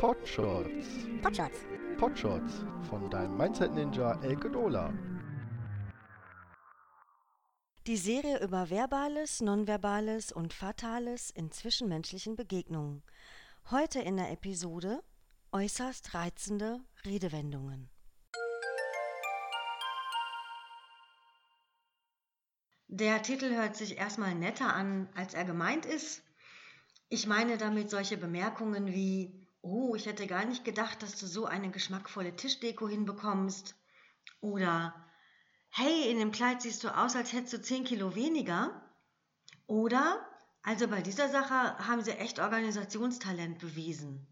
Potshots. Potshots. Potshots von deinem Mindset Ninja Elke Dola. Die Serie über Verbales, Nonverbales und Fatales in zwischenmenschlichen Begegnungen. Heute in der Episode äußerst reizende Redewendungen. Der Titel hört sich erstmal netter an, als er gemeint ist. Ich meine damit solche Bemerkungen wie, oh, ich hätte gar nicht gedacht, dass du so eine geschmackvolle Tischdeko hinbekommst. Oder, hey, in dem Kleid siehst du aus, als hättest du 10 Kilo weniger. Oder, also bei dieser Sache haben sie echt Organisationstalent bewiesen.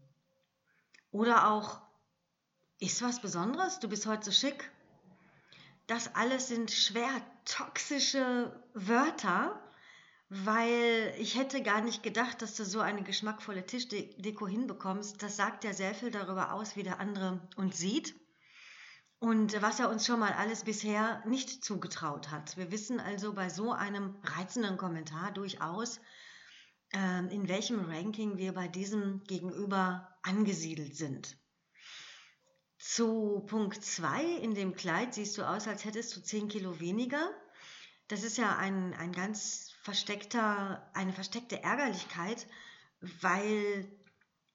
Oder auch, ist was Besonderes, du bist heute so schick. Das alles sind schwer toxische Wörter, weil ich hätte gar nicht gedacht, dass du so eine geschmackvolle Tischdeko hinbekommst. Das sagt ja sehr viel darüber aus, wie der andere uns sieht und was er uns schon mal alles bisher nicht zugetraut hat. Wir wissen also bei so einem reizenden Kommentar durchaus, ähm, in welchem Ranking wir bei diesem Gegenüber angesiedelt sind. Zu Punkt 2, in dem Kleid siehst du aus, als hättest du 10 Kilo weniger. Das ist ja ein, ein ganz versteckter, eine versteckte Ärgerlichkeit, weil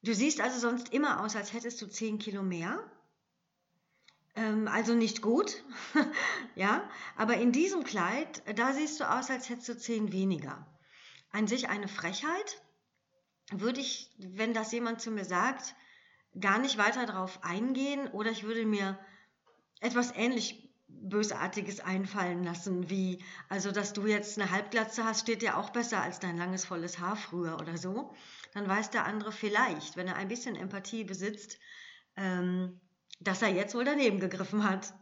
du siehst also sonst immer aus, als hättest du 10 Kilo mehr. Ähm, also nicht gut, ja, aber in diesem Kleid, da siehst du aus, als hättest du 10 weniger. An sich eine Frechheit, würde ich, wenn das jemand zu mir sagt, gar nicht weiter darauf eingehen oder ich würde mir etwas ähnlich Bösartiges einfallen lassen, wie, also dass du jetzt eine Halbglatze hast, steht dir auch besser als dein langes, volles Haar früher oder so. Dann weiß der andere vielleicht, wenn er ein bisschen Empathie besitzt, ähm, dass er jetzt wohl daneben gegriffen hat.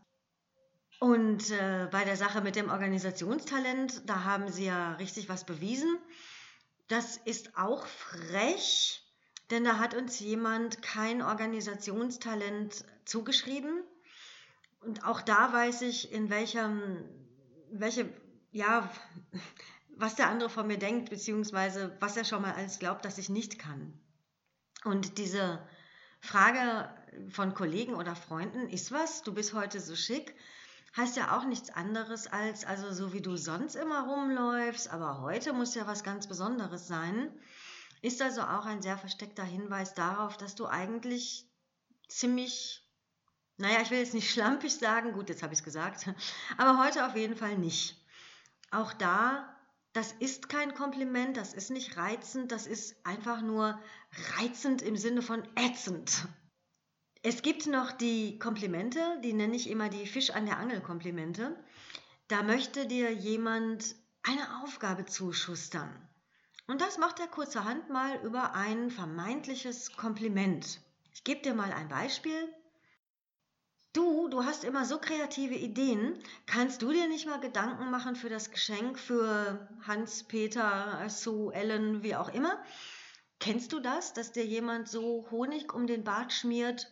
Und äh, bei der Sache mit dem Organisationstalent, da haben sie ja richtig was bewiesen. Das ist auch frech, denn da hat uns jemand kein Organisationstalent zugeschrieben. Und auch da weiß ich, in welchem, welche, ja, was der andere von mir denkt, beziehungsweise was er schon mal alles glaubt, dass ich nicht kann. Und diese Frage von Kollegen oder Freunden, ist was, du bist heute so schick, heißt ja auch nichts anderes als, also so wie du sonst immer rumläufst, aber heute muss ja was ganz Besonderes sein. Ist also auch ein sehr versteckter Hinweis darauf, dass du eigentlich ziemlich, naja, ich will jetzt nicht schlampig sagen, gut, jetzt habe ich es gesagt, aber heute auf jeden Fall nicht. Auch da, das ist kein Kompliment, das ist nicht reizend, das ist einfach nur reizend im Sinne von ätzend. Es gibt noch die Komplimente, die nenne ich immer die Fisch an der Angel Komplimente. Da möchte dir jemand eine Aufgabe zuschustern. Und das macht er kurzerhand mal über ein vermeintliches Kompliment. Ich gebe dir mal ein Beispiel. Du, du hast immer so kreative Ideen. Kannst du dir nicht mal Gedanken machen für das Geschenk für Hans, Peter, Sue, Ellen, wie auch immer? Kennst du das, dass dir jemand so Honig um den Bart schmiert,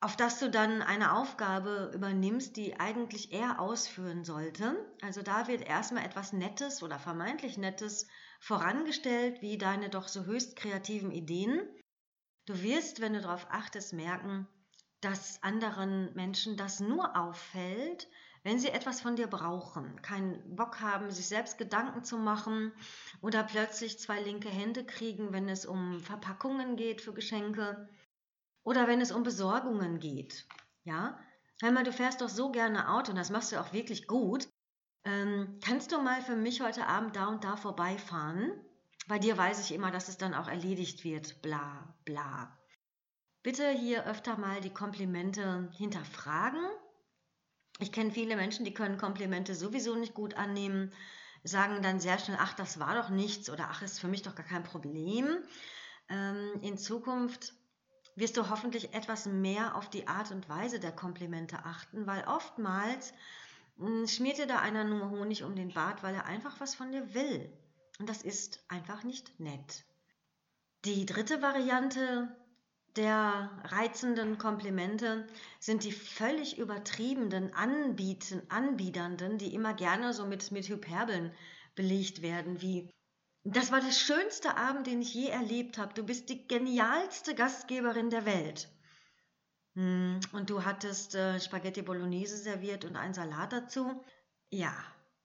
auf das du dann eine Aufgabe übernimmst, die eigentlich er ausführen sollte? Also da wird erstmal etwas Nettes oder vermeintlich Nettes vorangestellt wie deine doch so höchst kreativen Ideen. Du wirst, wenn du darauf achtest, merken, dass anderen Menschen das nur auffällt, wenn sie etwas von dir brauchen, keinen Bock haben, sich selbst Gedanken zu machen oder plötzlich zwei linke Hände kriegen, wenn es um Verpackungen geht für Geschenke oder wenn es um Besorgungen geht. Ja, einmal du fährst doch so gerne Auto und das machst du auch wirklich gut. Ähm, kannst du mal für mich heute Abend da und da vorbeifahren? Bei dir weiß ich immer, dass es dann auch erledigt wird. Bla, bla. Bitte hier öfter mal die Komplimente hinterfragen. Ich kenne viele Menschen, die können Komplimente sowieso nicht gut annehmen, sagen dann sehr schnell, ach, das war doch nichts oder ach, ist für mich doch gar kein Problem. Ähm, in Zukunft wirst du hoffentlich etwas mehr auf die Art und Weise der Komplimente achten, weil oftmals hm, schmiert dir da einer nur Honig um den Bart, weil er einfach was von dir will. Und das ist einfach nicht nett. Die dritte Variante der reizenden Komplimente sind die völlig übertriebenen Anbieten, Anbiedernden, die immer gerne so mit, mit Hyperbeln belegt werden, wie Das war der schönste Abend, den ich je erlebt habe. Du bist die genialste Gastgeberin der Welt. Hm, und du hattest äh, Spaghetti Bolognese serviert und einen Salat dazu. Ja,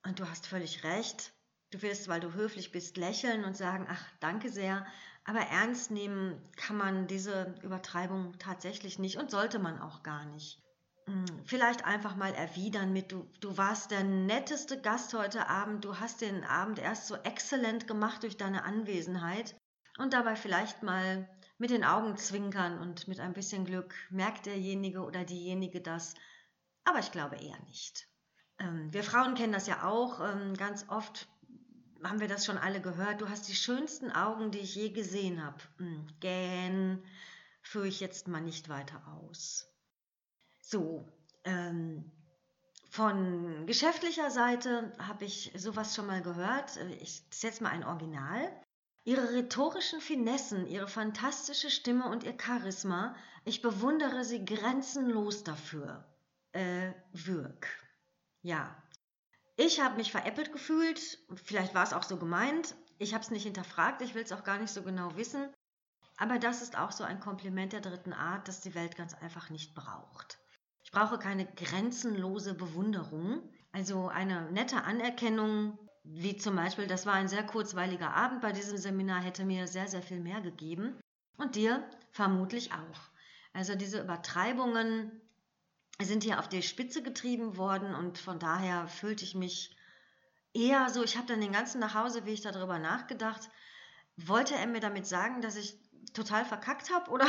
und du hast völlig recht. Du wirst, weil du höflich bist, lächeln und sagen, ach, danke sehr. Aber ernst nehmen kann man diese Übertreibung tatsächlich nicht und sollte man auch gar nicht. Hm, vielleicht einfach mal erwidern mit, du, du warst der netteste Gast heute Abend, du hast den Abend erst so exzellent gemacht durch deine Anwesenheit und dabei vielleicht mal mit den Augen zwinkern und mit ein bisschen Glück merkt derjenige oder diejenige das, aber ich glaube eher nicht. Ähm, wir Frauen kennen das ja auch, ähm, ganz oft haben wir das schon alle gehört, du hast die schönsten Augen, die ich je gesehen habe. Hm, gähn, führe ich jetzt mal nicht weiter aus. So, ähm, von geschäftlicher Seite habe ich sowas schon mal gehört. Ich setze mal ein Original. Ihre rhetorischen Finessen, ihre fantastische Stimme und ihr Charisma, ich bewundere sie grenzenlos dafür. Äh, Würg. Ja. Ich habe mich veräppelt gefühlt, vielleicht war es auch so gemeint. Ich habe es nicht hinterfragt, ich will es auch gar nicht so genau wissen. Aber das ist auch so ein Kompliment der dritten Art, das die Welt ganz einfach nicht braucht brauche keine grenzenlose Bewunderung, also eine nette Anerkennung, wie zum Beispiel, das war ein sehr kurzweiliger Abend bei diesem Seminar, hätte mir sehr, sehr viel mehr gegeben. Und dir vermutlich auch. Also diese Übertreibungen sind hier auf die Spitze getrieben worden und von daher fühlte ich mich eher so, ich habe dann den ganzen Nachhauseweg darüber nachgedacht, wollte er mir damit sagen, dass ich total verkackt habe oder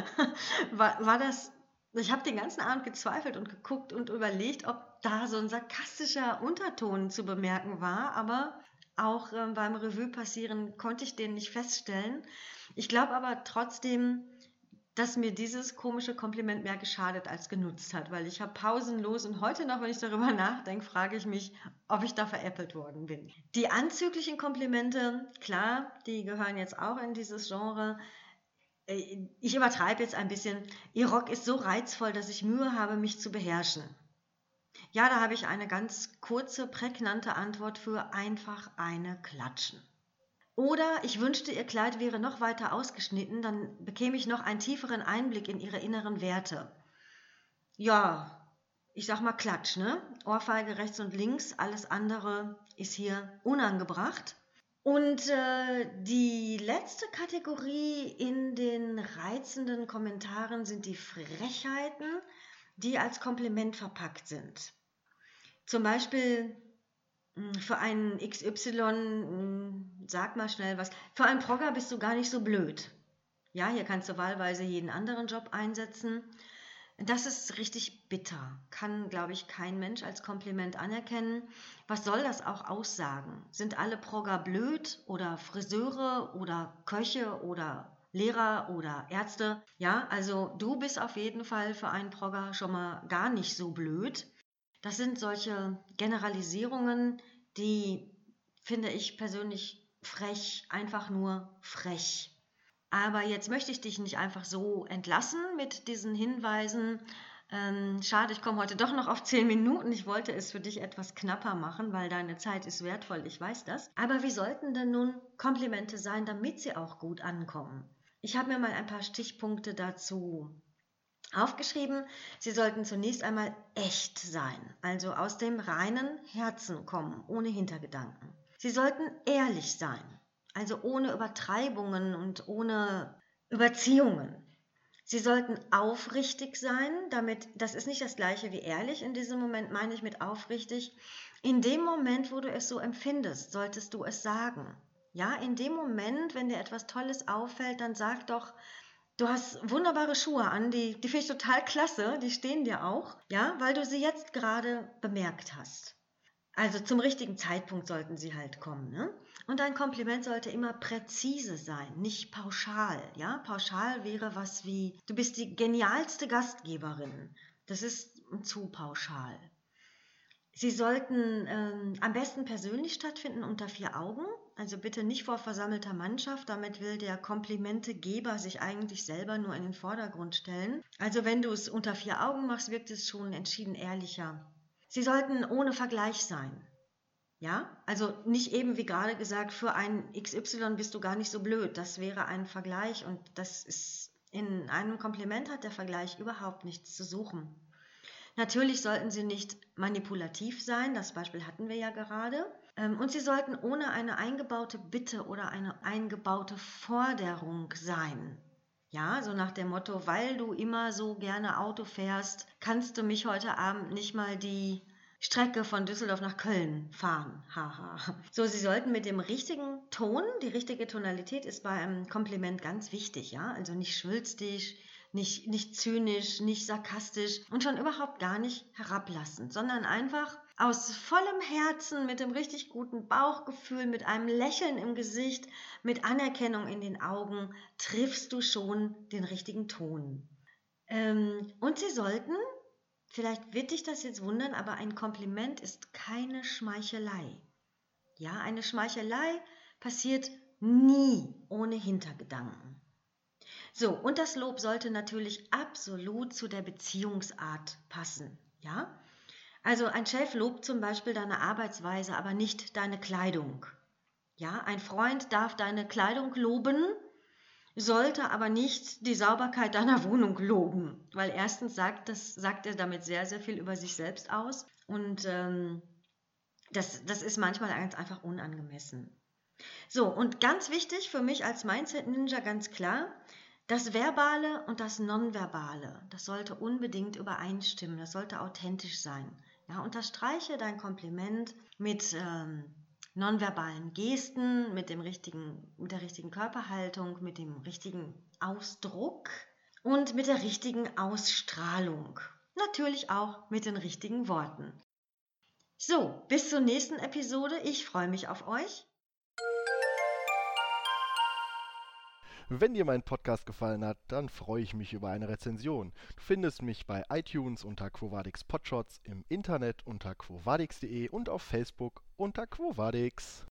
war, war das ich habe den ganzen Abend gezweifelt und geguckt und überlegt, ob da so ein sarkastischer Unterton zu bemerken war, aber auch äh, beim Revue passieren konnte ich den nicht feststellen. Ich glaube aber trotzdem, dass mir dieses komische Kompliment mehr geschadet als genutzt hat, weil ich habe pausenlos und heute noch, wenn ich darüber nachdenke, frage ich mich, ob ich da veräppelt worden bin. Die anzüglichen Komplimente, klar, die gehören jetzt auch in dieses Genre. Äh, ich übertreibe jetzt ein bisschen, Ihr Rock ist so reizvoll, dass ich Mühe habe, mich zu beherrschen. Ja, da habe ich eine ganz kurze, prägnante Antwort für einfach eine Klatschen. Oder ich wünschte, Ihr Kleid wäre noch weiter ausgeschnitten, dann bekäme ich noch einen tieferen Einblick in Ihre inneren Werte. Ja, ich sag mal Klatsch, ne? Ohrfeige rechts und links, alles andere ist hier unangebracht. Und äh, die letzte Kategorie in den reizenden Kommentaren sind die Frechheiten, die als Kompliment verpackt sind. Zum Beispiel hm, für einen XY, hm, sag mal schnell was, für einen Progger bist du gar nicht so blöd. Ja, hier kannst du wahlweise jeden anderen Job einsetzen. Das ist richtig bitter. Kann, glaube ich, kein Mensch als Kompliment anerkennen. Was soll das auch aussagen? Sind alle Progger blöd oder Friseure oder Köche oder Lehrer oder Ärzte? Ja, also du bist auf jeden Fall für einen Progger schon mal gar nicht so blöd. Das sind solche Generalisierungen, die finde ich persönlich frech, einfach nur frech. Aber jetzt möchte ich dich nicht einfach so entlassen mit diesen Hinweisen. Ähm, schade, ich komme heute doch noch auf zehn Minuten. Ich wollte es für dich etwas knapper machen, weil deine Zeit ist wertvoll, ich weiß das. Aber wie sollten denn nun Komplimente sein, damit sie auch gut ankommen? Ich habe mir mal ein paar Stichpunkte dazu aufgeschrieben. Sie sollten zunächst einmal echt sein, also aus dem reinen Herzen kommen, ohne Hintergedanken. Sie sollten ehrlich sein, also ohne Übertreibungen und ohne Überziehungen. Sie sollten aufrichtig sein, damit, das ist nicht das gleiche wie ehrlich, in diesem Moment meine ich mit aufrichtig. In dem Moment, wo du es so empfindest, solltest du es sagen. Ja, in dem Moment, wenn dir etwas Tolles auffällt, dann sag doch, du hast wunderbare Schuhe an, die, die finde ich total klasse, die stehen dir auch, ja, weil du sie jetzt gerade bemerkt hast. Also zum richtigen Zeitpunkt sollten sie halt kommen. Ne? Und ein Kompliment sollte immer präzise sein, nicht pauschal. Ja, pauschal wäre was wie: Du bist die genialste Gastgeberin. Das ist zu pauschal. Sie sollten ähm, am besten persönlich stattfinden unter vier Augen. Also bitte nicht vor versammelter Mannschaft. Damit will der Komplimentegeber sich eigentlich selber nur in den Vordergrund stellen. Also wenn du es unter vier Augen machst, wirkt es schon entschieden ehrlicher. Sie sollten ohne Vergleich sein. Ja, also nicht eben wie gerade gesagt, für ein XY bist du gar nicht so blöd. Das wäre ein Vergleich und das ist in einem Kompliment hat der Vergleich überhaupt nichts zu suchen. Natürlich sollten sie nicht manipulativ sein, das Beispiel hatten wir ja gerade. Ähm, und sie sollten ohne eine eingebaute Bitte oder eine eingebaute Forderung sein. Ja, so nach dem Motto, weil du immer so gerne Auto fährst, kannst du mich heute Abend nicht mal die Strecke von Düsseldorf nach Köln fahren. Haha. so, Sie sollten mit dem richtigen Ton, die richtige Tonalität ist bei einem Kompliment ganz wichtig, ja. Also nicht schwülstig, nicht, nicht zynisch, nicht sarkastisch und schon überhaupt gar nicht herablassend, sondern einfach aus vollem Herzen, mit dem richtig guten Bauchgefühl, mit einem Lächeln im Gesicht, mit Anerkennung in den Augen, triffst du schon den richtigen Ton. Ähm, und Sie sollten Vielleicht wird dich das jetzt wundern, aber ein Kompliment ist keine Schmeichelei. Ja, eine Schmeichelei passiert nie ohne Hintergedanken. So, und das Lob sollte natürlich absolut zu der Beziehungsart passen. Ja? Also ein Chef lobt zum Beispiel deine Arbeitsweise, aber nicht deine Kleidung. Ja, ein Freund darf deine Kleidung loben, sollte aber nicht die Sauberkeit deiner Wohnung loben, weil erstens sagt, das, sagt er damit sehr, sehr viel über sich selbst aus und ähm, das, das ist manchmal ganz einfach unangemessen. So, und ganz wichtig für mich als Mindset-Ninja ganz klar, das Verbale und das Nonverbale, das sollte unbedingt übereinstimmen, das sollte authentisch sein. Ja, unterstreiche dein Kompliment mit ähm, nonverbalen Gesten, mit, dem richtigen, mit der richtigen Körperhaltung, mit dem richtigen Ausdruck und mit der richtigen Ausstrahlung. Natürlich auch mit den richtigen Worten. So, bis zur nächsten Episode. Ich freue mich auf euch. Wenn dir mein Podcast gefallen hat, dann freue ich mich über eine Rezension. Du findest mich bei iTunes unter Quovadix Podshots, im Internet unter quovadix.de und auf Facebook unter Quovadix.